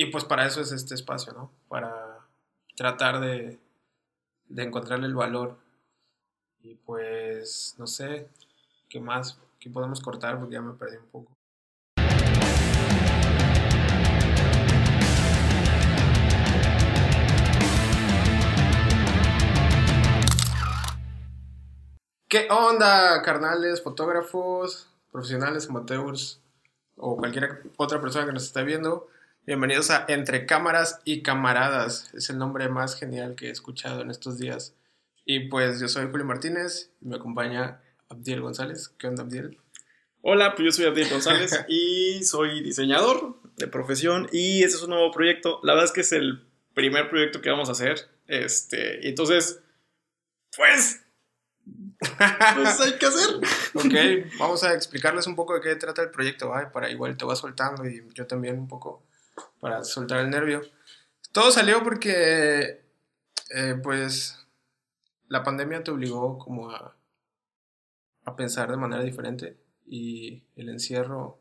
Y pues para eso es este espacio, ¿no? Para tratar de, de encontrarle el valor. Y pues, no sé, ¿qué más? ¿Qué podemos cortar? Porque ya me perdí un poco. ¿Qué onda, carnales, fotógrafos, profesionales, amateurs o cualquier otra persona que nos esté viendo? Bienvenidos a Entre Cámaras y Camaradas. Es el nombre más genial que he escuchado en estos días. Y pues yo soy Julio Martínez y me acompaña Abdiel González. ¿Qué onda, Abdiel? Hola, pues yo soy Abdiel González y soy diseñador de profesión y este es un nuevo proyecto. La verdad es que es el primer proyecto que vamos a hacer. Este, entonces, pues pues hay que hacer. Ok, vamos a explicarles un poco de qué trata el proyecto, ¿vale? para igual te va soltando y yo también un poco para soltar el nervio. Todo salió porque, eh, pues, la pandemia te obligó como a, a pensar de manera diferente y el encierro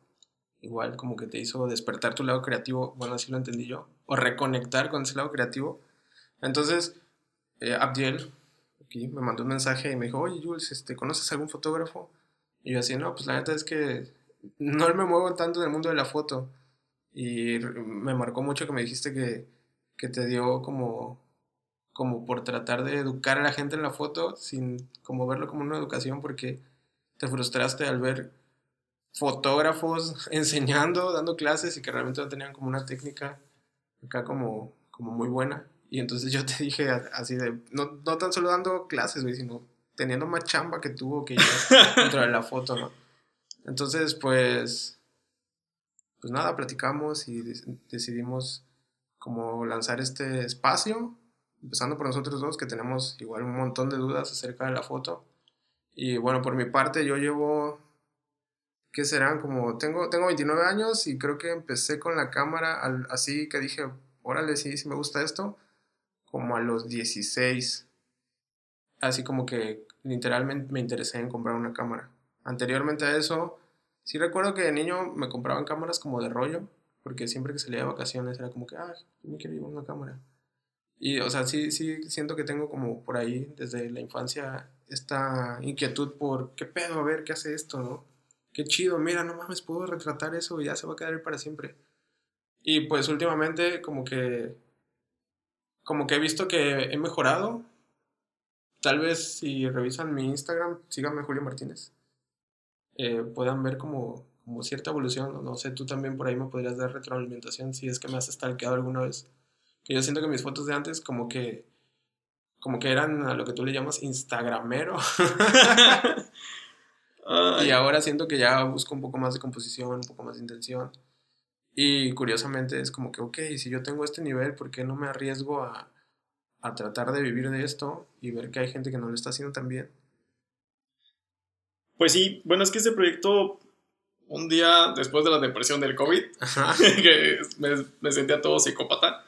igual como que te hizo despertar tu lado creativo, bueno, así lo entendí yo, o reconectar con ese lado creativo. Entonces, eh, Abdiel, aquí me mandó un mensaje y me dijo, oye Jules, este, ¿conoces algún fotógrafo? Y yo así, no, pues la neta es que no me muevo tanto en el mundo de la foto. Y me marcó mucho que me dijiste que, que te dio como, como por tratar de educar a la gente en la foto sin como verlo como una educación porque te frustraste al ver fotógrafos enseñando, dando clases y que realmente no tenían como una técnica acá como, como muy buena. Y entonces yo te dije así de, no, no tan solo dando clases, sino teniendo más chamba que tuvo que yo dentro de la foto, ¿no? Entonces, pues, pues nada, platicamos y decidimos como lanzar este espacio, empezando por nosotros dos, que tenemos igual un montón de dudas acerca de la foto. Y bueno, por mi parte yo llevo, ¿qué serán? Como, tengo, tengo 29 años y creo que empecé con la cámara así que dije, órale, sí, sí me gusta esto como a los 16. Así como que literalmente me interesé en comprar una cámara. Anteriormente a eso, sí recuerdo que de niño me compraban cámaras como de rollo, porque siempre que salía de vacaciones era como que, ah, yo me quiero llevar una cámara. Y, o sea, sí, sí siento que tengo como por ahí, desde la infancia, esta inquietud por, ¿qué pedo? A ver, ¿qué hace esto, no? Qué chido, mira, no mames, puedo retratar eso y ya se va a quedar para siempre. Y pues últimamente como que como que he visto que he mejorado. Tal vez si revisan mi Instagram, síganme Julio Martínez, eh, puedan ver como, como cierta evolución. No sé, tú también por ahí me podrías dar retroalimentación si es que me has stalkeado alguna vez. Que yo siento que mis fotos de antes como que como que eran a lo que tú le llamas instagramero. y ahora siento que ya busco un poco más de composición, un poco más de intención. Y curiosamente es como que, ok, si yo tengo este nivel, ¿por qué no me arriesgo a, a tratar de vivir de esto y ver que hay gente que no lo está haciendo tan bien? Pues sí, bueno, es que este proyecto, un día después de la depresión del COVID, que me, me, sentía todo psicópata,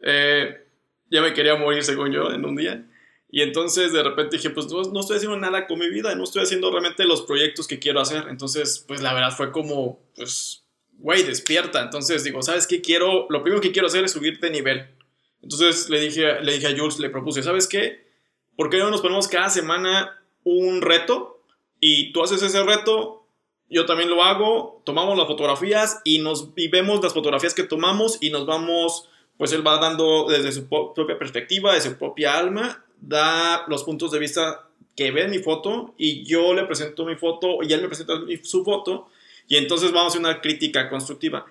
eh, ya me quería morir según yo en un día. Y entonces de repente dije, pues no, no, estoy haciendo nada con mi vida, no estoy haciendo realmente los proyectos que quiero hacer. Entonces, pues la verdad fue como, pues güey, despierta. Entonces digo, ¿sabes qué? Quiero, lo primero que quiero hacer es subirte nivel. Entonces le dije, le dije a Jules, le propuse, ¿sabes qué? ¿Por qué no nos ponemos cada semana un reto? Y tú haces ese reto, yo también lo hago, tomamos las fotografías y, nos, y vemos las fotografías que tomamos y nos vamos, pues él va dando desde su propia perspectiva, de su propia alma, da los puntos de vista que ve en mi foto y yo le presento mi foto y él me presenta su foto y entonces vamos a una crítica constructiva.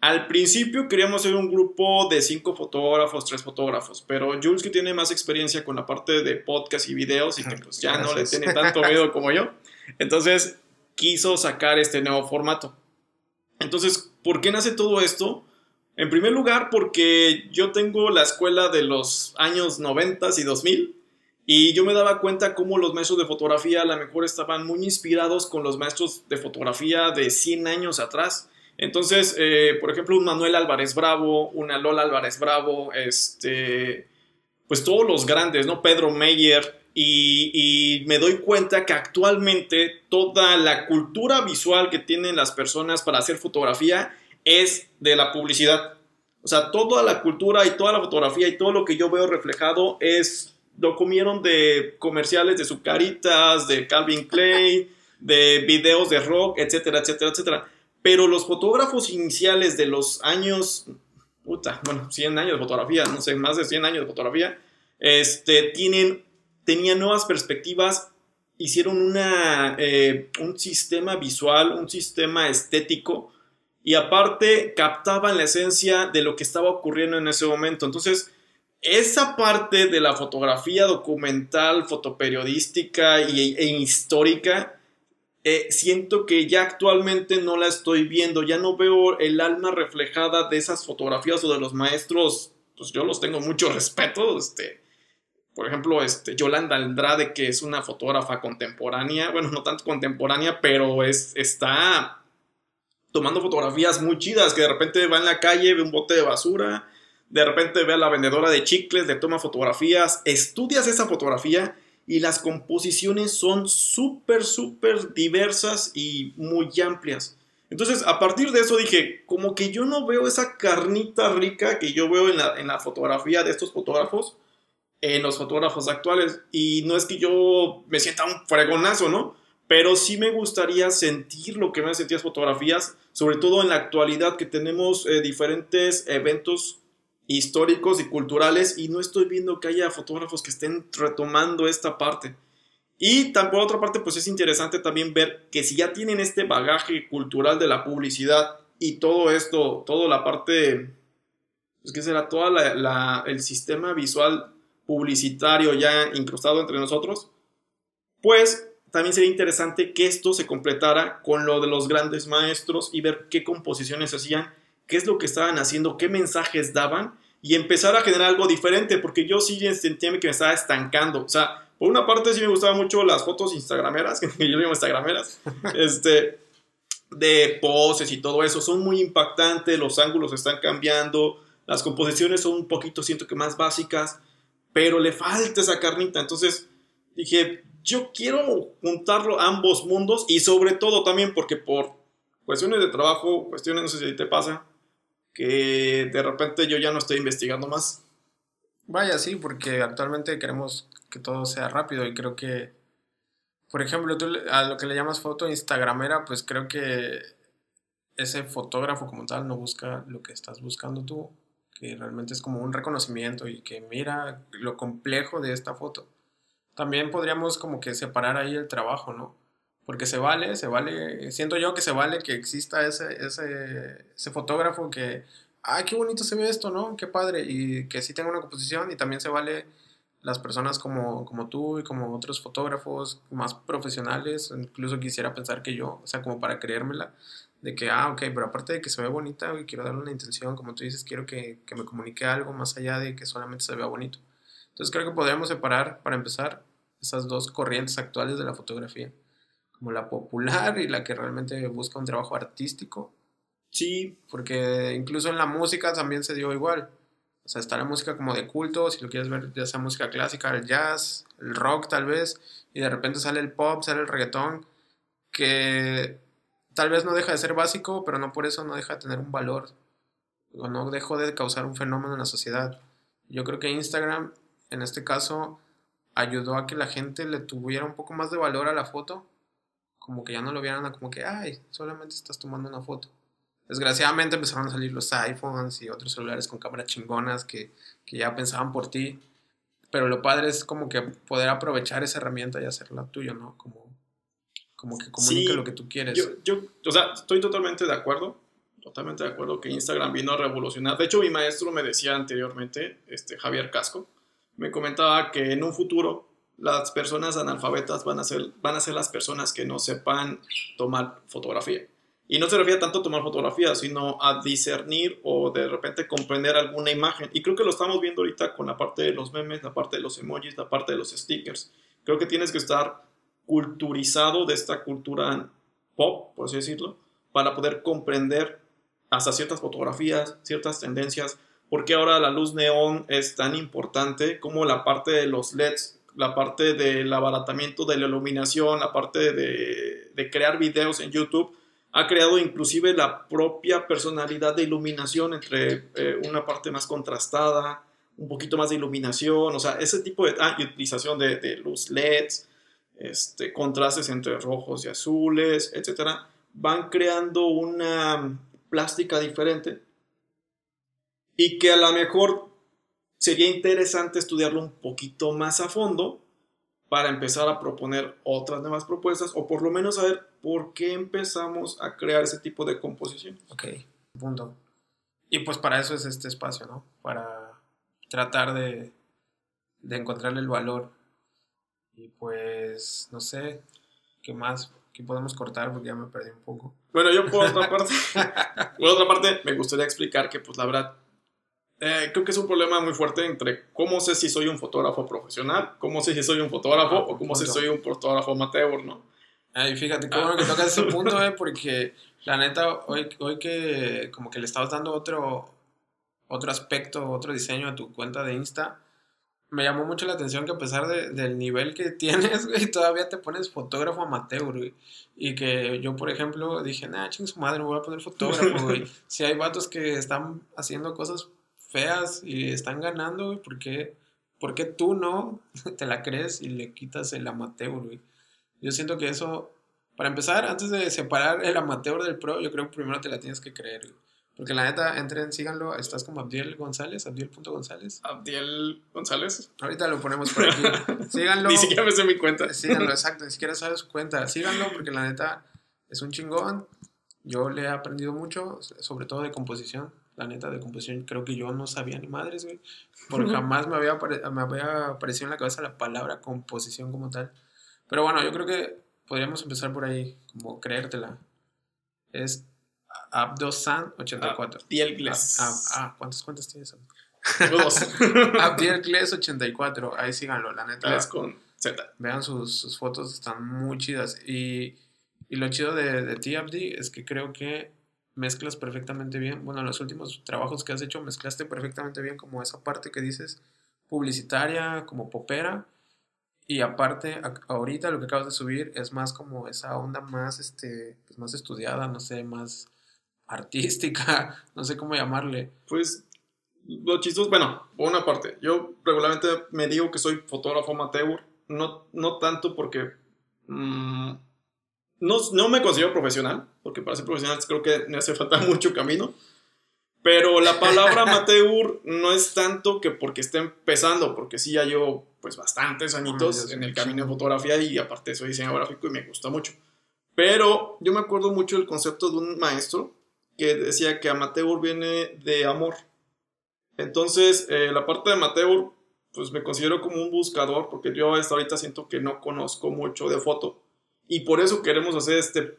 Al principio queríamos ser un grupo de cinco fotógrafos, tres fotógrafos, pero Jules que tiene más experiencia con la parte de podcast y videos y que pues ya no le tiene tanto miedo como yo, entonces quiso sacar este nuevo formato. Entonces, ¿por qué nace todo esto? En primer lugar, porque yo tengo la escuela de los años 90 y 2000 y yo me daba cuenta cómo los maestros de fotografía a lo mejor estaban muy inspirados con los maestros de fotografía de 100 años atrás. Entonces, eh, por ejemplo, un Manuel Álvarez Bravo, una Lola Álvarez Bravo, este, pues todos los grandes, ¿no? Pedro Meyer. Y, y me doy cuenta que actualmente toda la cultura visual que tienen las personas para hacer fotografía es de la publicidad. O sea, toda la cultura y toda la fotografía y todo lo que yo veo reflejado es, lo comieron de comerciales de Zucaritas, de Calvin Klein, de videos de rock, etcétera, etcétera, etcétera. Pero los fotógrafos iniciales de los años, puta, bueno, 100 años de fotografía, no sé, más de 100 años de fotografía, este, tienen, tenían nuevas perspectivas, hicieron una, eh, un sistema visual, un sistema estético, y aparte captaban la esencia de lo que estaba ocurriendo en ese momento. Entonces, esa parte de la fotografía documental, fotoperiodística y, e histórica, eh, siento que ya actualmente no la estoy viendo, ya no veo el alma reflejada de esas fotografías o de los maestros, pues yo los tengo mucho respeto, este, por ejemplo, este, Yolanda Andrade, que es una fotógrafa contemporánea, bueno, no tanto contemporánea, pero es, está tomando fotografías muy chidas, que de repente va en la calle, ve un bote de basura, de repente ve a la vendedora de chicles, le toma fotografías, estudias esa fotografía y las composiciones son súper, súper diversas y muy amplias. Entonces, a partir de eso dije, como que yo no veo esa carnita rica que yo veo en la, en la fotografía de estos fotógrafos, en los fotógrafos actuales. Y no es que yo me sienta un fregonazo, ¿no? Pero sí me gustaría sentir lo que me han sentido las fotografías, sobre todo en la actualidad que tenemos eh, diferentes eventos históricos y culturales y no estoy viendo que haya fotógrafos que estén retomando esta parte. Y por otra parte, pues es interesante también ver que si ya tienen este bagaje cultural de la publicidad y todo esto, toda la parte, pues que será todo el sistema visual publicitario ya incrustado entre nosotros, pues también sería interesante que esto se completara con lo de los grandes maestros y ver qué composiciones hacían qué es lo que estaban haciendo, qué mensajes daban y empezar a generar algo diferente, porque yo sí sentía que me estaba estancando. O sea, por una parte sí me gustaban mucho las fotos instagrameras, que yo llamo instagrameras, este, de poses y todo eso, son muy impactantes, los ángulos están cambiando, las composiciones son un poquito, siento que más básicas, pero le falta esa carnita. Entonces dije, yo quiero juntarlo ambos mundos y sobre todo también porque por cuestiones de trabajo, cuestiones, no sé si te pasa, que de repente yo ya no estoy investigando más. Vaya, sí, porque actualmente queremos que todo sea rápido y creo que, por ejemplo, tú a lo que le llamas foto instagramera, pues creo que ese fotógrafo como tal no busca lo que estás buscando tú, que realmente es como un reconocimiento y que mira lo complejo de esta foto. También podríamos como que separar ahí el trabajo, ¿no? Porque se vale, se vale, siento yo que se vale que exista ese, ese, ese fotógrafo que, ay, qué bonito se ve esto, ¿no? Qué padre, y que sí tenga una composición y también se vale las personas como, como tú y como otros fotógrafos más profesionales, incluso quisiera pensar que yo, o sea, como para creérmela, de que, ah, ok, pero aparte de que se ve bonita y quiero darle una intención, como tú dices, quiero que, que me comunique algo más allá de que solamente se vea bonito. Entonces creo que podríamos separar, para empezar, esas dos corrientes actuales de la fotografía como la popular y la que realmente busca un trabajo artístico. Sí, porque incluso en la música también se dio igual. O sea, está la música como de culto, si lo quieres ver, ya sea música clásica, el jazz, el rock tal vez, y de repente sale el pop, sale el reggaetón, que tal vez no deja de ser básico, pero no por eso no deja de tener un valor, o no dejó de causar un fenómeno en la sociedad. Yo creo que Instagram, en este caso, ayudó a que la gente le tuviera un poco más de valor a la foto como que ya no lo vieran como que, ay, solamente estás tomando una foto. Desgraciadamente empezaron a salir los iPhones y otros celulares con cámaras chingonas que, que ya pensaban por ti. Pero lo padre es como que poder aprovechar esa herramienta y hacerla tuya, ¿no? Como, como que comunique lo que tú quieres. Yo, yo, o sea, estoy totalmente de acuerdo. Totalmente de acuerdo que Instagram vino a revolucionar. De hecho, mi maestro me decía anteriormente, este, Javier Casco, me comentaba que en un futuro las personas analfabetas van a, ser, van a ser las personas que no sepan tomar fotografía. Y no se refiere tanto a tomar fotografía, sino a discernir o de repente comprender alguna imagen. Y creo que lo estamos viendo ahorita con la parte de los memes, la parte de los emojis, la parte de los stickers. Creo que tienes que estar culturizado de esta cultura pop, por así decirlo, para poder comprender hasta ciertas fotografías, ciertas tendencias, porque ahora la luz neón es tan importante como la parte de los LEDs la parte del abaratamiento de la iluminación, la parte de, crear videos en YouTube, ha creado inclusive la propia personalidad de iluminación entre eh, una parte más contrastada, un poquito más de iluminación, o sea, ese tipo de ah, utilización de, de, luz LEDs, este, contrastes entre rojos y azules, etcétera, van creando una plástica diferente y que a lo mejor sería interesante estudiarlo un poquito más a fondo para empezar a proponer otras nuevas propuestas o por lo menos saber por qué empezamos a crear ese tipo de composición. Ok, punto. Y pues para eso es este espacio, ¿no? Para tratar de, de encontrarle el valor. Y pues, no sé, ¿qué más? ¿Qué podemos cortar? Porque ya me perdí un poco. Bueno, yo por otra parte, por otra parte, me gustaría explicar que, pues la verdad, eh, creo que es un problema muy fuerte entre cómo sé si soy un fotógrafo profesional, cómo sé si soy un fotógrafo ah, o cómo sé si soy un fotógrafo amateur, ¿no? Ay, fíjate, qué bueno que tocas ese punto, eh, porque la neta, hoy, hoy que como que le estabas dando otro, otro aspecto, otro diseño a tu cuenta de Insta, me llamó mucho la atención que a pesar de, del nivel que tienes, güey, todavía te pones fotógrafo amateur, güey. Y que yo, por ejemplo, dije, nah, ching su madre, me voy a poner fotógrafo, güey. si hay vatos que están haciendo cosas feas y están ganando, güey, ¿por qué, ¿por qué tú no te la crees y le quitas el amateur, güey? Yo siento que eso, para empezar, antes de separar el amateur del pro, yo creo que primero te la tienes que creer, güey. Porque la neta, entren, síganlo. Estás como Abdiel González, Abdiel.gonzález. Abdiel González. Ahorita lo ponemos por aquí. síganlo. ni siquiera me sé mi cuenta. Síganlo, exacto. Ni siquiera sabe su cuenta. Síganlo porque la neta es un chingón. Yo le he aprendido mucho, sobre todo de composición. La neta, de composición, creo que yo no sabía ni madres, güey. Porque jamás me había, me había aparecido en la cabeza la palabra composición como tal. Pero bueno, yo creo que podríamos empezar por ahí, como creértela. Es Abdosan84. Abdielgles. Ah, ah, ¿cuántas cuentas tienes? Dos. Abdielgles84, ahí síganlo, la neta. con Z. Vean sus, sus, fotos, están muy chidas. Y, y lo chido de, de ti, Abdi, es que creo que mezclas perfectamente bien. Bueno, en los últimos trabajos que has hecho, mezclaste perfectamente bien como esa parte que dices publicitaria, como popera. Y aparte, ahorita lo que acabas de subir es más como esa onda más, este, pues más estudiada, no sé, más artística, no sé cómo llamarle. Pues lo chistoso, bueno, por una parte, yo regularmente me digo que soy fotógrafo amateur, no, no tanto porque mmm, no, no me considero profesional, porque para ser profesional creo que me hace falta mucho camino, pero la palabra amateur no es tanto que porque esté empezando, porque sí ya llevo pues bastantes añitos en el camino de fotografía y aparte soy diseñador gráfico y me gusta mucho. Pero yo me acuerdo mucho del concepto de un maestro que decía que amateur viene de amor. Entonces, eh, la parte de amateur, pues me considero como un buscador, porque yo hasta ahorita siento que no conozco mucho de foto. Y por eso queremos hacer este,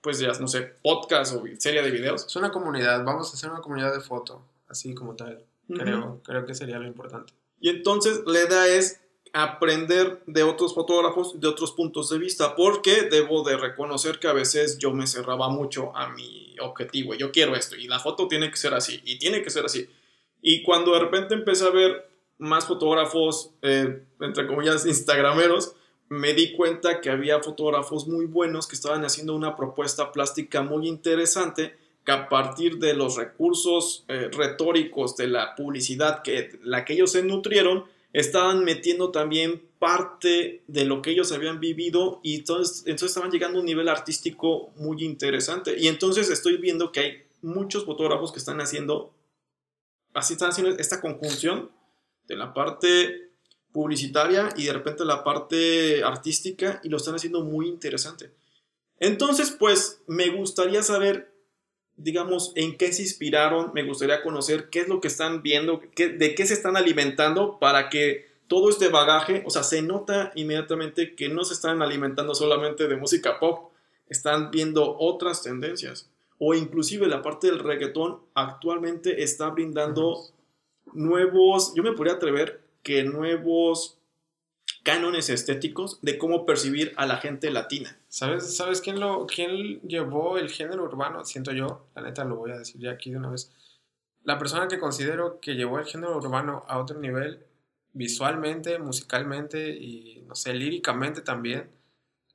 pues ya, no sé, podcast o serie de videos. Es una comunidad, vamos a hacer una comunidad de foto, así como tal. Creo, creo que sería lo importante. Y entonces la idea es aprender de otros fotógrafos, de otros puntos de vista, porque debo de reconocer que a veces yo me cerraba mucho a mi objetivo, yo quiero esto, y la foto tiene que ser así, y tiene que ser así. Y cuando de repente empecé a ver más fotógrafos, eh, entre comillas, instagrameros, me di cuenta que había fotógrafos muy buenos que estaban haciendo una propuesta plástica muy interesante, que a partir de los recursos eh, retóricos de la publicidad que la que ellos se nutrieron, estaban metiendo también parte de lo que ellos habían vivido y entonces, entonces estaban llegando a un nivel artístico muy interesante. Y entonces estoy viendo que hay muchos fotógrafos que están haciendo, así están haciendo esta conjunción de la parte publicitaria y de repente la parte artística y lo están haciendo muy interesante. Entonces, pues me gustaría saber digamos, en qué se inspiraron, me gustaría conocer qué es lo que están viendo, qué, de qué se están alimentando para que todo este bagaje, o sea, se nota inmediatamente que no se están alimentando solamente de música pop, están viendo otras tendencias. O inclusive la parte del reggaetón actualmente está brindando nuevos, yo me podría atrever que nuevos cánones estéticos de cómo percibir a la gente latina. ¿Sabes, ¿sabes quién, lo, quién llevó el género urbano? Siento yo, la neta lo voy a decir ya aquí de una vez. La persona que considero que llevó el género urbano a otro nivel, visualmente, musicalmente y, no sé, líricamente también,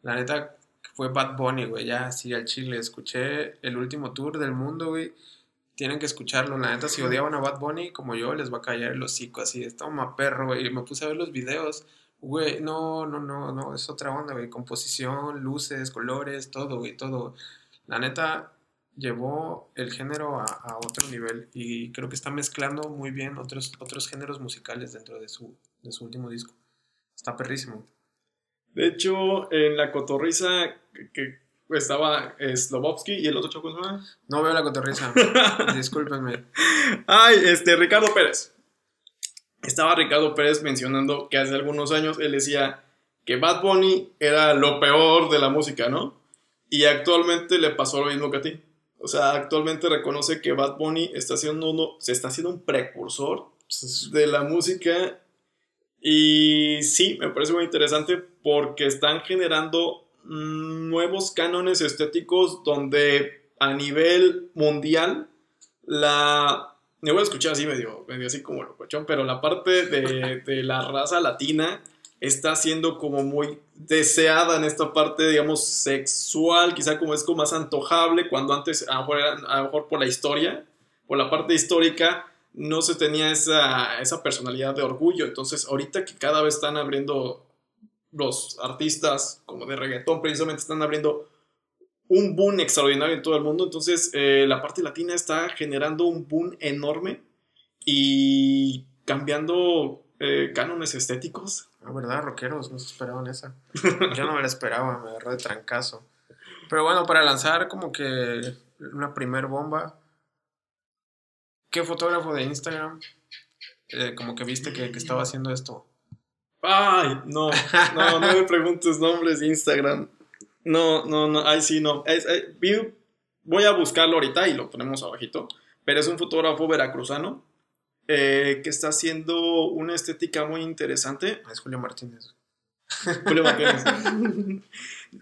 la neta, fue Bad Bunny, güey, ya así al chile. Escuché el último tour del mundo, güey. Tienen que escucharlo, la neta, si odiaban a Bad Bunny como yo, les va a callar el hocico así, un perro, güey. Y me puse a ver los videos, güey, no, no, no, no, es otra onda, güey. Composición, luces, colores, todo, güey, todo. La neta, llevó el género a, otro nivel y creo que está mezclando muy bien otros, otros géneros musicales dentro de su, de su último disco. Está perrísimo. De hecho, en la cotorriza que, estaba Slobovsky y el otro choco No veo la cotorriza. Discúlpenme. Ay, este, Ricardo Pérez. Estaba Ricardo Pérez mencionando que hace algunos años él decía que Bad Bunny era lo peor de la música, ¿no? Y actualmente le pasó lo mismo que a ti. O sea, actualmente reconoce que Bad Bunny está haciendo uno, se está haciendo un precursor de la música. Y sí, me parece muy interesante porque están generando nuevos cánones estéticos donde a nivel mundial la... Me voy a escuchar así medio, medio así como locochón, pero la parte de, de la raza latina está siendo como muy deseada en esta parte, digamos, sexual, quizá como es como más antojable, cuando antes, a lo mejor, a lo mejor por la historia, por la parte histórica, no se tenía esa, esa personalidad de orgullo. Entonces, ahorita que cada vez están abriendo los artistas como de reggaetón, precisamente están abriendo un boom extraordinario en todo el mundo. Entonces, eh, la parte latina está generando un boom enorme y cambiando eh, cánones estéticos. Ah, ¿verdad? Rockeros, no se esperaban esa. Yo no me la esperaba, me agarró de trancazo. Pero bueno, para lanzar como que una primer bomba, ¿qué fotógrafo de Instagram eh, como que viste que, estaba haciendo esto? Ay, no, no, no me preguntes nombres de Instagram. No, no, no, ay sí, no. voy a buscarlo ahorita y lo ponemos abajito. Pero es un fotógrafo veracruzano eh, que está haciendo una estética muy interesante. Es Julio Martínez. Julio Martínez.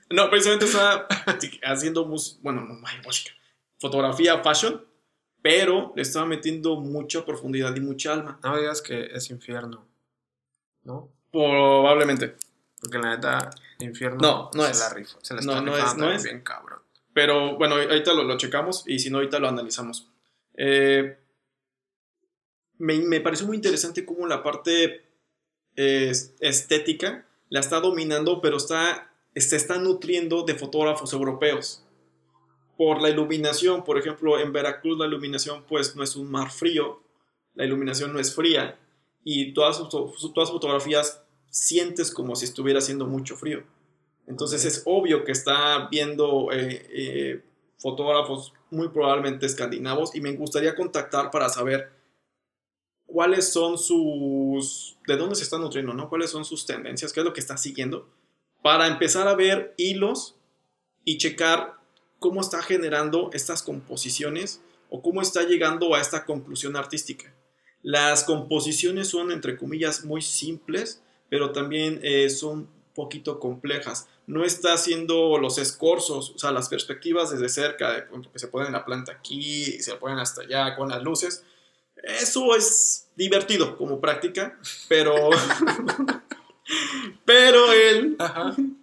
no, precisamente está haciendo música, bueno, no, música, fotografía fashion, pero le estaba metiendo mucha profundidad y mucha alma. No digas que es infierno, ¿no? Probablemente. Porque la neta, infierno no, no se es. la rifa. Se la está no, no es, no es bien cabrón. Pero bueno, ahorita lo, lo, checamos y si no, ahorita lo analizamos. Eh, me, me pareció muy interesante cómo la parte estética la está dominando, pero está, se está nutriendo de fotógrafos europeos. Por la iluminación, por ejemplo, en Veracruz la iluminación pues no es un mar frío, la iluminación no es fría y todas sus, todas fotografías sientes como si estuviera haciendo mucho frío. Entonces es obvio que está viendo eh, eh, fotógrafos muy probablemente escandinavos y me gustaría contactar para saber cuáles son sus, de dónde se está nutriendo, ¿no? Cuáles son sus tendencias, qué es lo que está siguiendo, para empezar a ver hilos y checar cómo está generando estas composiciones o cómo está llegando a esta conclusión artística. Las composiciones son, entre comillas, muy simples, pero también eh, son poquito complejas. No está haciendo los escorzos, o sea, las perspectivas desde cerca, de, que se ponen la planta aquí, y se ponen hasta allá con las luces, eso es divertido como práctica, pero. pero él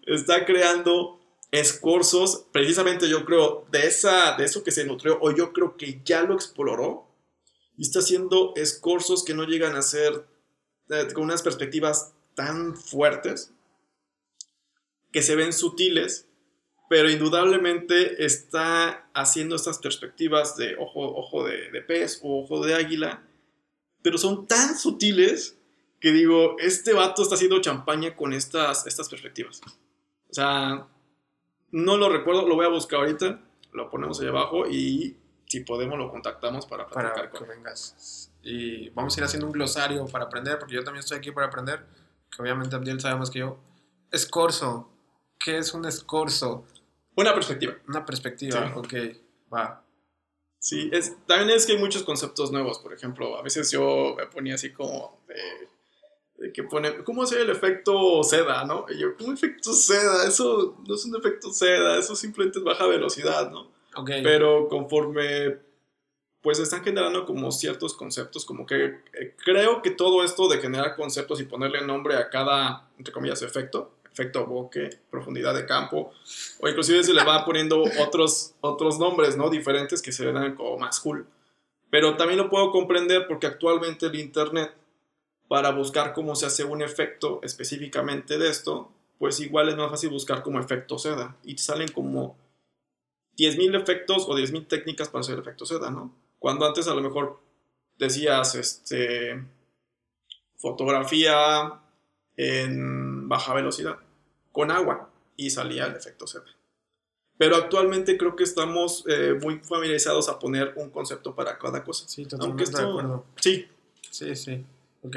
está creando escorzos, precisamente yo creo, de, esa, de eso que se nutrió, o yo creo que ya lo exploró, y está haciendo escorzos que no llegan a ser eh, con unas perspectivas tan fuertes, que se ven sutiles, pero indudablemente está haciendo estas perspectivas de ojo, ojo de, pez o ojo de águila, pero son tan sutiles que digo, este vato está haciendo champaña con estas, estas perspectivas. O sea, no lo recuerdo, lo voy a buscar ahorita, lo ponemos ahí abajo y si podemos lo contactamos para platicar para que vengas. Y vamos a ir haciendo un glosario para aprender, porque yo también estoy aquí para aprender, que obviamente Abdiel sabe más que yo. Escorzo. ¿Qué es un escorzo? Una perspectiva. Una perspectiva, ok, va. Sí, es, también es que hay muchos conceptos nuevos, por ejemplo, a veces yo me ponía así como de, que pone, ¿cómo hacer el efecto seda, no? Y yo, ¿cómo efecto seda? Eso no es un efecto seda, eso simplemente es baja velocidad, ¿no? Ok. Pero conforme, pues están generando como ciertos conceptos, como que eh, creo que todo esto de generar conceptos y ponerle nombre a cada, entre comillas, efecto, efecto bokeh, profundidad de campo, o inclusive se le va poniendo otros, otros nombres, ¿no? Diferentes que se ven como más cool. Pero también lo puedo comprender porque actualmente el Internet, para buscar cómo se hace un efecto específicamente de esto, pues igual es más fácil buscar como efecto seda. Y salen como 10.000 efectos o 10.000 técnicas para hacer efecto seda, ¿no? Cuando antes a lo mejor decías, este, fotografía en baja velocidad, con agua, y salía el efecto seda. Pero actualmente creo que estamos eh, muy familiarizados a poner un concepto para cada cosa. Sí, totalmente de acuerdo. Sí. Sí, sí. Ok.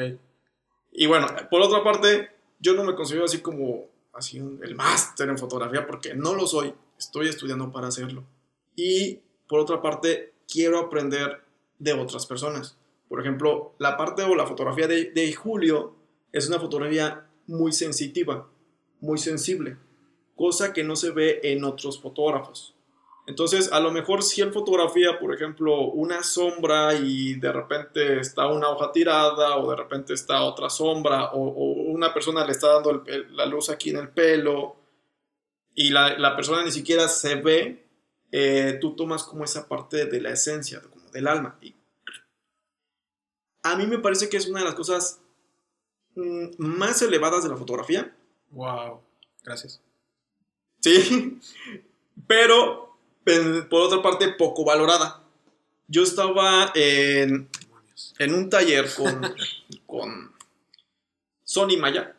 Y bueno, por otra parte, yo no me considero así como así el máster en fotografía porque no lo soy. Estoy estudiando para hacerlo. Y por otra parte, quiero aprender de otras personas. Por ejemplo, la parte o la fotografía de, de Julio es una fotografía muy sensitiva, muy sensible cosa que no se ve en otros fotógrafos. Entonces, a lo mejor si él fotografía, por ejemplo, una sombra y de repente está una hoja tirada o de repente está otra sombra o, una persona le está dando la luz aquí en el pelo y la, persona ni siquiera se ve, eh, tú tomas como esa parte de la esencia, como del alma. Y a mí me parece que es una de las cosas mm, más elevadas de la fotografía. Wow, gracias. Sí, pero por otra parte poco valorada. Yo estaba en, en un taller con, con Sony Maya,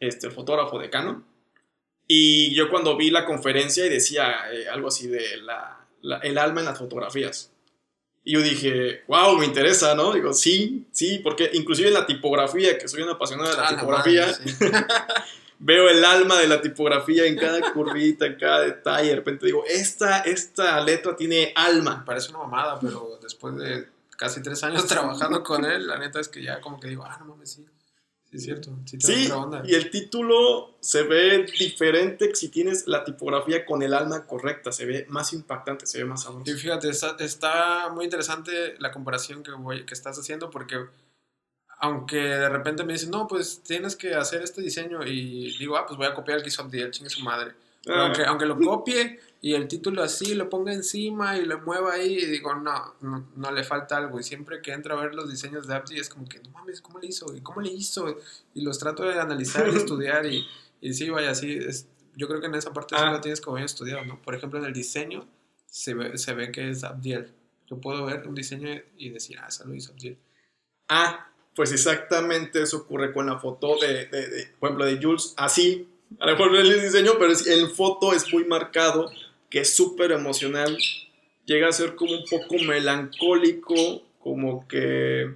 este, el fotógrafo de Canon, y yo cuando vi la conferencia y decía eh, algo así de la, el alma en las fotografías. Y yo dije, wow, me interesa, ¿no? Digo, sí, sí, porque inclusive en la tipografía, que soy una apasionada de la ah, tipografía, veo el alma de la tipografía en cada curvita, en cada detalle. De repente digo, esta, esta letra tiene alma. Parece una mamada, pero después de casi tres años trabajando con él, la neta es que ya como que digo, ah, no mames, sí. Es cierto. Sí, sí y el título se ve diferente si tienes la tipografía con el alma correcta. Se ve más impactante, se ve más sabroso. Y fíjate, está, está muy interesante la comparación que, voy, que estás haciendo porque aunque de repente me dicen, no, pues tienes que hacer este diseño y digo, ah, pues voy a copiar el que hizo Abdiel, chingue su madre. Aunque, aunque lo copie y el título así, lo ponga encima y lo mueva ahí y digo, no, no, le falta algo. Y siempre que entro a ver los diseños de Abdi es como que, no mames, ¿cómo le hizo? ¿Y cómo le hizo? Y los trato de analizar y estudiar y, y sí, vaya, así, es, yo creo que en esa parte sí ah. lo tienes como bien estudiado, ¿no? Por ejemplo, en el diseño se ve, se ve que es Abdiel. Yo puedo ver un diseño y decir, ah, eso lo hizo Abdiel. Ah, pues exactamente eso ocurre con la foto de, de, por ejemplo, de Jules. Así, a lo mejor el diseño, pero en foto es muy marcado, que es súper emocional. Llega a ser como un poco melancólico, como que...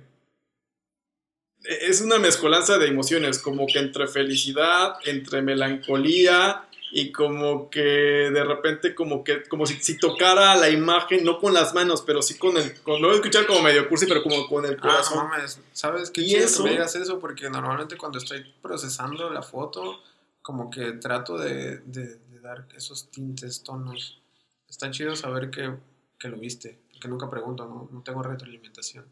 Es una mezcolanza de emociones, como que entre felicidad, entre melancolía, y como que de repente como que como si, si, tocara la imagen no con las manos pero sí con el con, lo voy a escuchar como medio cursi pero como con el ah, corazón ah, sabes qué chido eso? que me digas eso porque normalmente cuando estoy procesando la foto como que trato de, dar esos tintes tonos. Está chido saber que, que, lo viste porque nunca pregunto no, no tengo retroalimentación.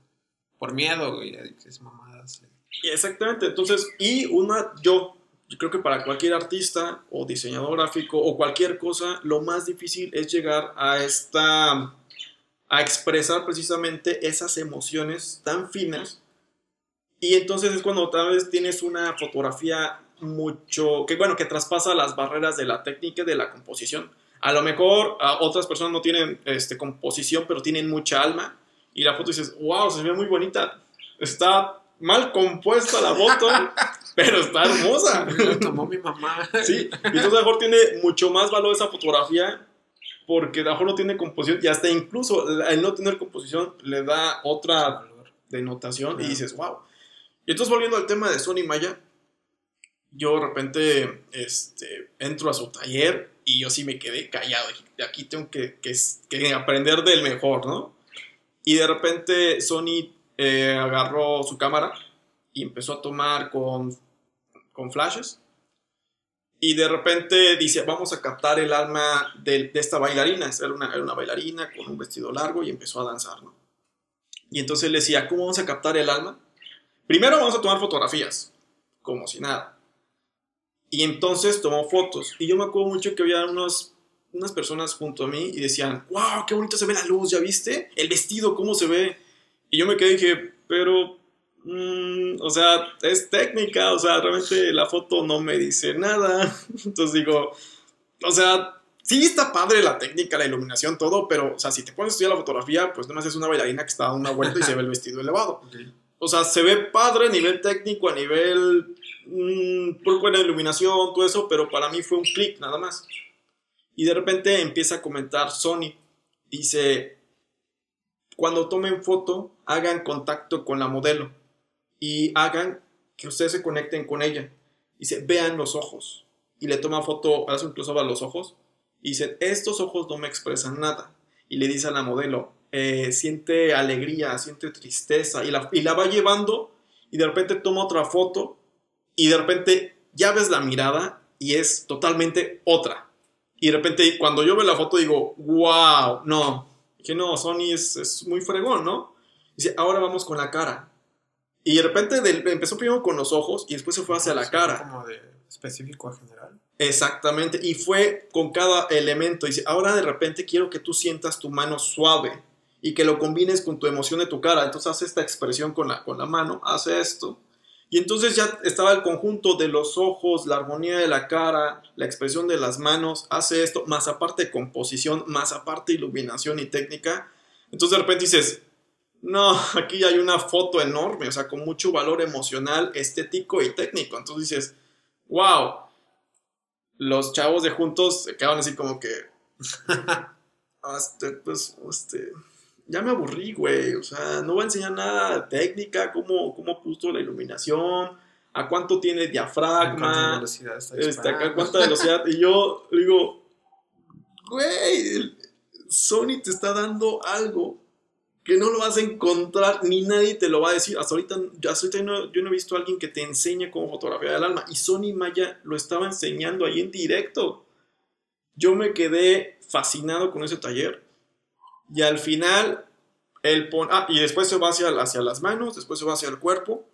Por miedo güey es mamadas exactamente entonces y una yo yo creo que para cualquier artista o diseñador gráfico o cualquier cosa, lo más difícil es llegar a esta a expresar precisamente esas emociones tan finas. Y entonces es cuando tal vez tienes una fotografía mucho que bueno, que traspasa las barreras de la técnica y de la composición. A lo mejor a otras personas no tienen este, composición, pero tienen mucha alma. Y la foto dices, wow, se ve muy bonita. Está mal compuesta la foto, pero está hermosa. La tomó mi mamá. Sí, y entonces a lo mejor tiene mucho más valor esa fotografía porque a lo mejor no tiene composición y hasta incluso el no tener composición le da otra denotación y dices, wow. Y entonces volviendo al tema de Sony Maya, yo de repente este, entro a su taller y yo sí me quedé callado. De aquí tengo que, que, aprender del mejor, ¿no? Y de repente Sony eh, agarró su cámara y empezó a tomar con, con flashes. Y de repente dice, vamos a captar el alma de, esta bailarina. Era una, era una, bailarina con un vestido largo y empezó a danzar, ¿no? Y entonces le decía, ¿cómo vamos a captar el alma? Primero vamos a tomar fotografías, como si nada. Y entonces tomó fotos. Y yo me acuerdo mucho que había unos, unas personas junto a mí y decían, wow, qué bonito se ve la luz, ¿ya viste? El vestido, ¿cómo se ve? Y yo me quedé y dije, pero, mm, o sea, es técnica, o sea, realmente la foto no me dice nada. Entonces digo, o sea, sí está padre la técnica, la iluminación, todo, pero, o sea, si te pones a estudiar la fotografía, pues nomás es una bailarina que está dando una vuelta y se ve el vestido elevado. O sea, se ve padre a nivel técnico, a nivel mmm, buena iluminación, todo eso, pero para mí fue un clic nada más. Y de repente empieza a comentar Sony. Dice, cuando tomen foto, hagan contacto con la modelo y hagan que ustedes se conecten con ella. Dice, vean los ojos. Y le toma foto, hace incluso a los ojos. Y dice, estos ojos no me expresan nada. Y le dice a la modelo, eh, siente alegría, siente tristeza. Y la, y la va llevando y de repente toma otra foto y de repente ya ves la mirada y es totalmente otra. Y de repente cuando yo veo la foto digo, wow, no, que no, Sony es, es, muy fregón, ¿no? Dice, ahora vamos con la cara. Y de repente empezó primero con los ojos y después se fue hacia la cara. Como de específico a general. Exactamente, y fue con cada elemento. Dice, ahora de repente quiero que tú sientas tu mano suave y que lo combines con tu emoción de tu cara. Entonces hace esta expresión con la, con la mano, hace esto. Y entonces ya estaba el conjunto de los ojos, la armonía de la cara, la expresión de las manos, hace esto, más aparte composición, más aparte iluminación y técnica. Entonces de repente dices, no, aquí hay una foto enorme, o sea, con mucho valor emocional, estético y técnico. Entonces dices, wow, los chavos de juntos se quedaban así como que, este, pues, este, ya me aburrí, güey. O sea, no voy a enseñar nada de técnica, cómo, cómo puso la iluminación, a cuánto tiene diafragma, a velocidad está este, a cuánta velocidad. y yo digo, güey, Sony te está dando algo que no lo vas a encontrar ni nadie te lo va a decir. Hasta ahorita, hasta ahorita no, yo no he visto a alguien que te enseñe cómo fotografiar el alma. Y Sony Maya lo estaba enseñando ahí en directo. Yo me quedé fascinado con ese taller. Y al final, él pone. Ah, y después se va hacia, hacia las manos, después se va hacia el cuerpo.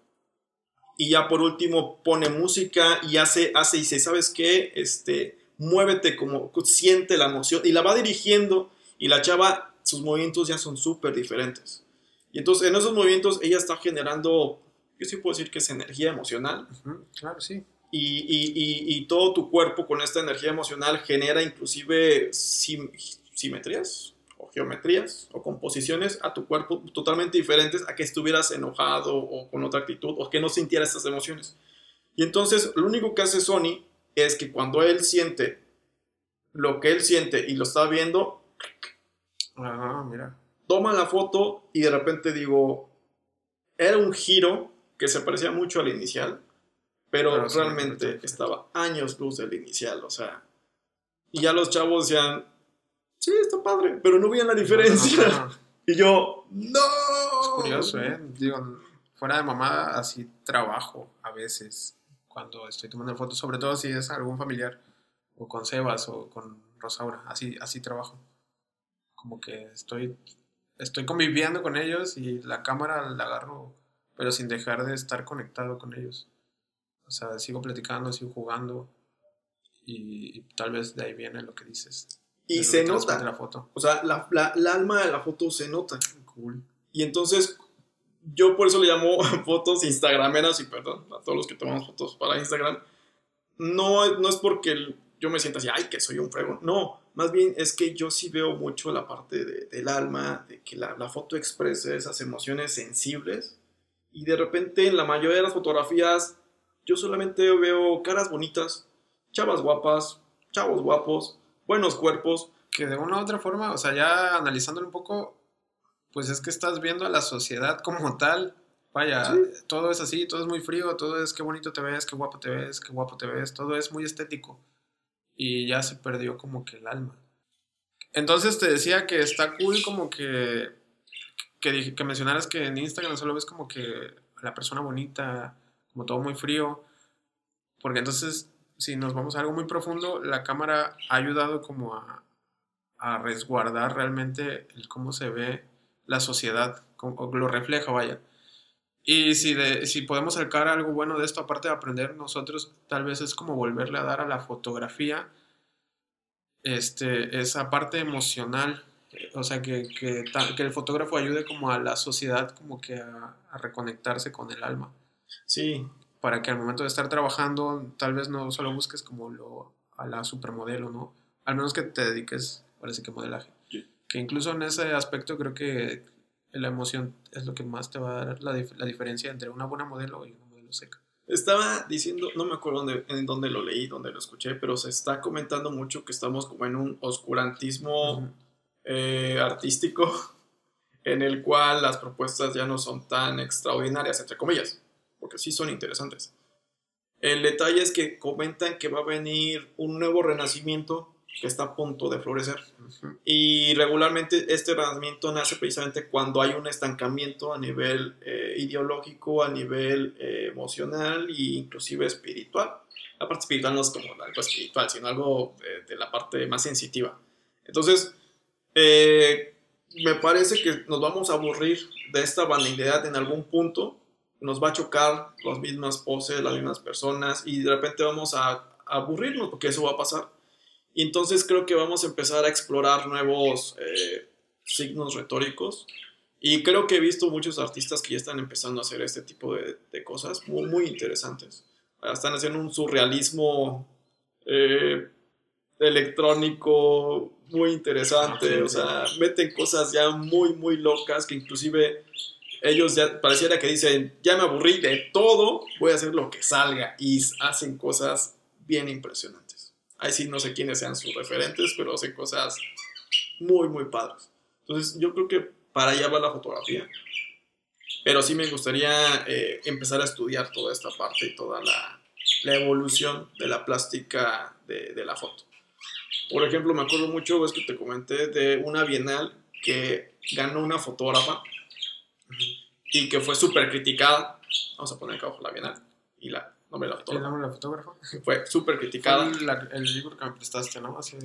Y ya por último pone música y hace, hace y dice: ¿Sabes qué? Este, muévete como siente la emoción. Y la va dirigiendo. Y la chava, sus movimientos ya son súper diferentes. Y entonces en esos movimientos ella está generando, yo sí puedo decir que es energía emocional. claro, sí. Y, y, y, y, todo tu cuerpo con esta energía emocional genera inclusive simetrías, geometrías o composiciones a tu cuerpo totalmente diferentes a que estuvieras enojado o con otra actitud o que no sintieras estas emociones. Y entonces lo único que hace Sony es que cuando él siente lo que él siente y lo está viendo, mira. toma la foto y de repente digo, era un giro que se parecía mucho al inicial, pero realmente estaba años luz del inicial, o sea, y ya los chavos decían, sí, está padre, pero no veían la diferencia. y yo, no. Es curioso, ¿eh? Digo, fuera de mamá, así trabajo a veces cuando estoy tomando fotos, sobre todo si es algún familiar, o con Sebas o con Rosaura, así, así trabajo. Como que estoy, estoy conviviendo con ellos y la cámara la agarro, pero sin dejar de estar conectado con ellos. O sea, sigo platicando, sigo jugando y, y tal vez de ahí viene lo que dices. Y se nota. La foto. O sea, la, la, el alma de la foto se nota. Cool. Y entonces, yo por eso le llamo fotos instagrameras y perdón a todos los que tomamos fotos para Instagram. No, no es porque yo me sienta así, ay, que soy un frego. No, más bien es que yo sí veo mucho la parte de, del alma, de que la, la foto exprese esas emociones sensibles. Y de repente en la mayoría de las fotografías yo solamente veo caras bonitas, chavas guapas, chavos guapos, buenos cuerpos. Que de una u otra forma, o sea, ya analizándolo un poco, pues es que estás viendo a la sociedad como tal. Vaya, todo es así, todo es muy frío, todo es qué bonito te ves, qué guapo te ves, qué guapo te ves, todo es muy estético. Y ya se perdió como que el alma. Entonces te decía que está cool como que, que, que mencionaras que en Instagram solo ves como que la persona bonita, como todo muy frío. Porque entonces si nos vamos a algo muy profundo, la cámara ha ayudado como a, resguardar realmente el cómo se ve la sociedad, como, lo refleja, vaya. Y si, si podemos sacar algo bueno de esto, aparte de aprender nosotros, tal vez es como volverle a dar a la fotografía este, esa parte emocional. O sea, que, que, que el fotógrafo ayude como a la sociedad como que a, reconectarse con el alma. Sí. Para que al momento de estar trabajando, tal vez no solo busques como lo, a la supermodelo, ¿no? Al menos que te dediques, parece que modelaje. Que incluso en ese aspecto creo que la emoción es lo que más te va a dar la, la diferencia entre una buena modelo y una modelo seca. Estaba diciendo, no me acuerdo dónde, en dónde lo leí, dónde lo escuché, pero se está comentando mucho que estamos como en un oscurantismo uh -huh. eh, artístico en el cual las propuestas ya no son tan extraordinarias, entre comillas, porque sí son interesantes. El detalle es que comentan que va a venir un nuevo renacimiento que está a punto de florecer. Uh -huh. Y regularmente este renacimiento nace precisamente cuando hay un estancamiento a nivel eh, ideológico, a nivel eh, emocional e inclusive espiritual. La parte espiritual no es como algo espiritual, sino algo de, de la parte más sensitiva. Entonces, eh, me parece que nos vamos a aburrir de esta banalidad en algún punto. Nos va a chocar las mismas poses, las mismas personas y de repente vamos a, a aburrirnos porque eso va a pasar. Y entonces creo que vamos a empezar a explorar nuevos eh, signos retóricos. Y creo que he visto muchos artistas que ya están empezando a hacer este tipo de, de cosas muy, muy interesantes. Están haciendo un surrealismo eh, electrónico muy interesante. O sea, meten cosas ya muy, muy locas que inclusive ellos ya pareciera que dicen, ya me aburrí de todo, voy a hacer lo que salga. Y hacen cosas bien impresionantes. Ahí sí no sé quiénes sean sus referentes, pero hacen cosas muy, muy padres. Entonces yo creo que para allá va la fotografía. Pero sí me gustaría eh, empezar a estudiar toda esta parte y toda la, la evolución de la plástica de, de, la foto. Por ejemplo, me acuerdo mucho, es que te comenté de una bienal que ganó una fotógrafa y que fue súper criticada. Vamos a poner acá abajo la bienal y la nombre de la fotógrafa. ¿El nombre de la fotógrafa? Fue súper criticada. Fue la, el libro que me prestaste, ¿no? Hace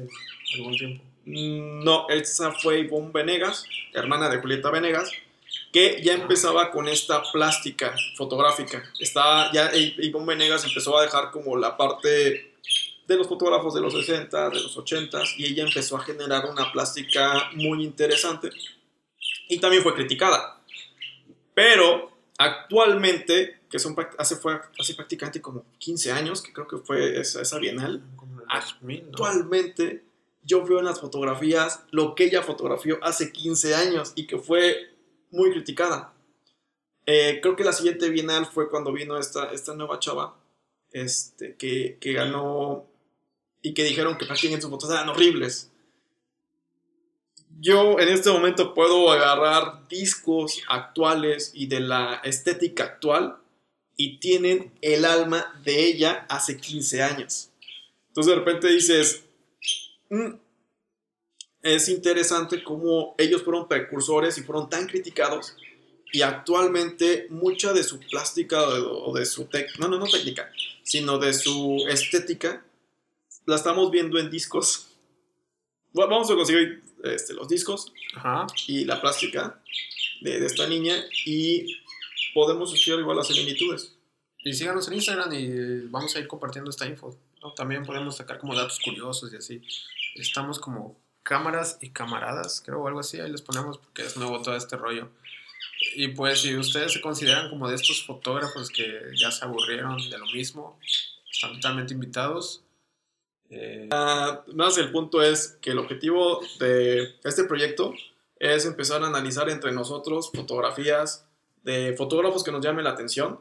algún tiempo. No, esa fue Ivonne Venegas, hermana de Julieta Venegas, que ya empezaba con esta plástica fotográfica. Estaba, ya Ivonne Venegas empezó a dejar como la parte de los fotógrafos de los 60, de los 80 y ella empezó a generar una plástica muy interesante y también fue criticada. Pero actualmente, que son, hace, fue, hace prácticamente como 15 años, que creo que fue esa, esa bienal, actualmente yo veo en las fotografías lo que ella fotografió hace 15 años y que fue muy criticada. Eh, creo que la siguiente bienal fue cuando vino esta, esta nueva chava este, que, que ganó y que dijeron que prácticamente sus fotos eran horribles. Yo en este momento puedo agarrar discos actuales y de la estética actual y tienen el alma de ella hace 15 años. Entonces de repente dices, mm, es interesante cómo ellos fueron precursores y fueron tan criticados y actualmente mucha de su plástica o de, su técnica, no, no, no técnica, sino de su estética, la estamos viendo en discos. Vamos a conseguir este, los discos Ajá. y la plástica de, de, esta niña y podemos estudiar igual las similitudes. Y síganos en Instagram y vamos a ir compartiendo esta info. ¿no? También podemos sacar como datos curiosos y así. Estamos como cámaras y camaradas, creo, o algo así. Ahí les ponemos porque es nuevo todo este rollo. Y pues si ustedes se consideran como de estos fotógrafos que ya se aburrieron de lo mismo, están totalmente invitados. Eh... Más el punto es que el objetivo de este proyecto es empezar a analizar entre nosotros fotografías de fotógrafos que nos llamen la atención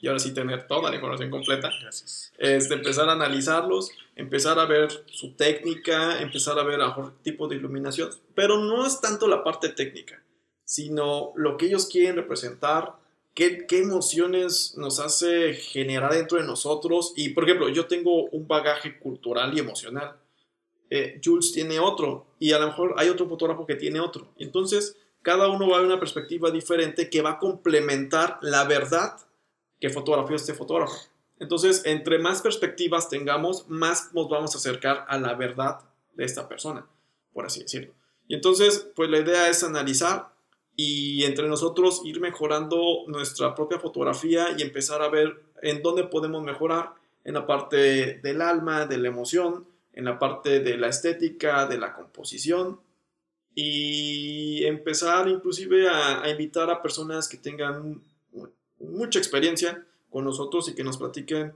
y ahora sí tener toda la información completa. Gracias. Es de empezar a analizarlos, empezar a ver su técnica, empezar a ver a mejor tipo de iluminación, pero no es tanto la parte técnica, sino lo que ellos quieren representar, qué, emociones nos hace generar dentro de nosotros. Y, por ejemplo, yo tengo un bagaje cultural y emocional. Eh, Jules tiene otro y a lo mejor hay otro fotógrafo que tiene otro. Entonces, cada uno va a una perspectiva diferente que va a complementar la verdad que fotografió este fotógrafo. Entonces, entre más perspectivas tengamos, más nos vamos a acercar a la verdad de esta persona, por así decirlo. Y entonces, pues la idea es analizar y entre nosotros ir mejorando nuestra propia fotografía y empezar a ver en dónde podemos mejorar en la parte del alma, de la emoción, en la parte de la estética, de la composición y empezar inclusive a, invitar a personas que tengan mucha experiencia con nosotros y que nos platiquen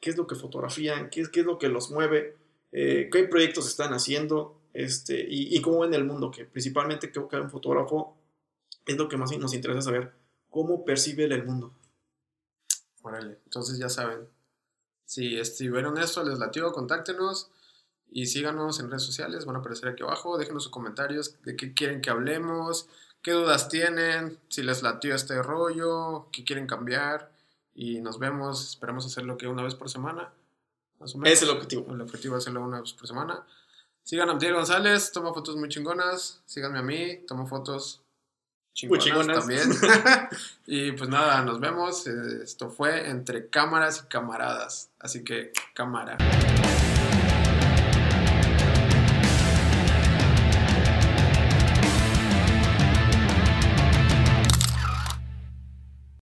qué es lo que fotografían, qué, qué es lo que los mueve, eh, qué proyectos están haciendo este, y, y, cómo ven el mundo, que principalmente creo que un fotógrafo es lo que más nos interesa saber, cómo percibe el mundo. Órale, entonces ya saben, si, vieron esto, les latió, contáctenos y síganos en redes sociales, van a aparecer aquí abajo, déjenos sus comentarios de qué quieren que hablemos, qué dudas tienen, si les latió este rollo, qué quieren cambiar y nos vemos, esperamos hacerlo que una vez por semana. Más o menos. Es el objetivo. El objetivo es hacerlo una vez por semana. Sigan a Miguel González, toma fotos muy chingonas. Síganme a mí, tomo fotos chingonas, también. y pues nada, nos vemos. Esto fue entre cámaras y camaradas. Así que cámara.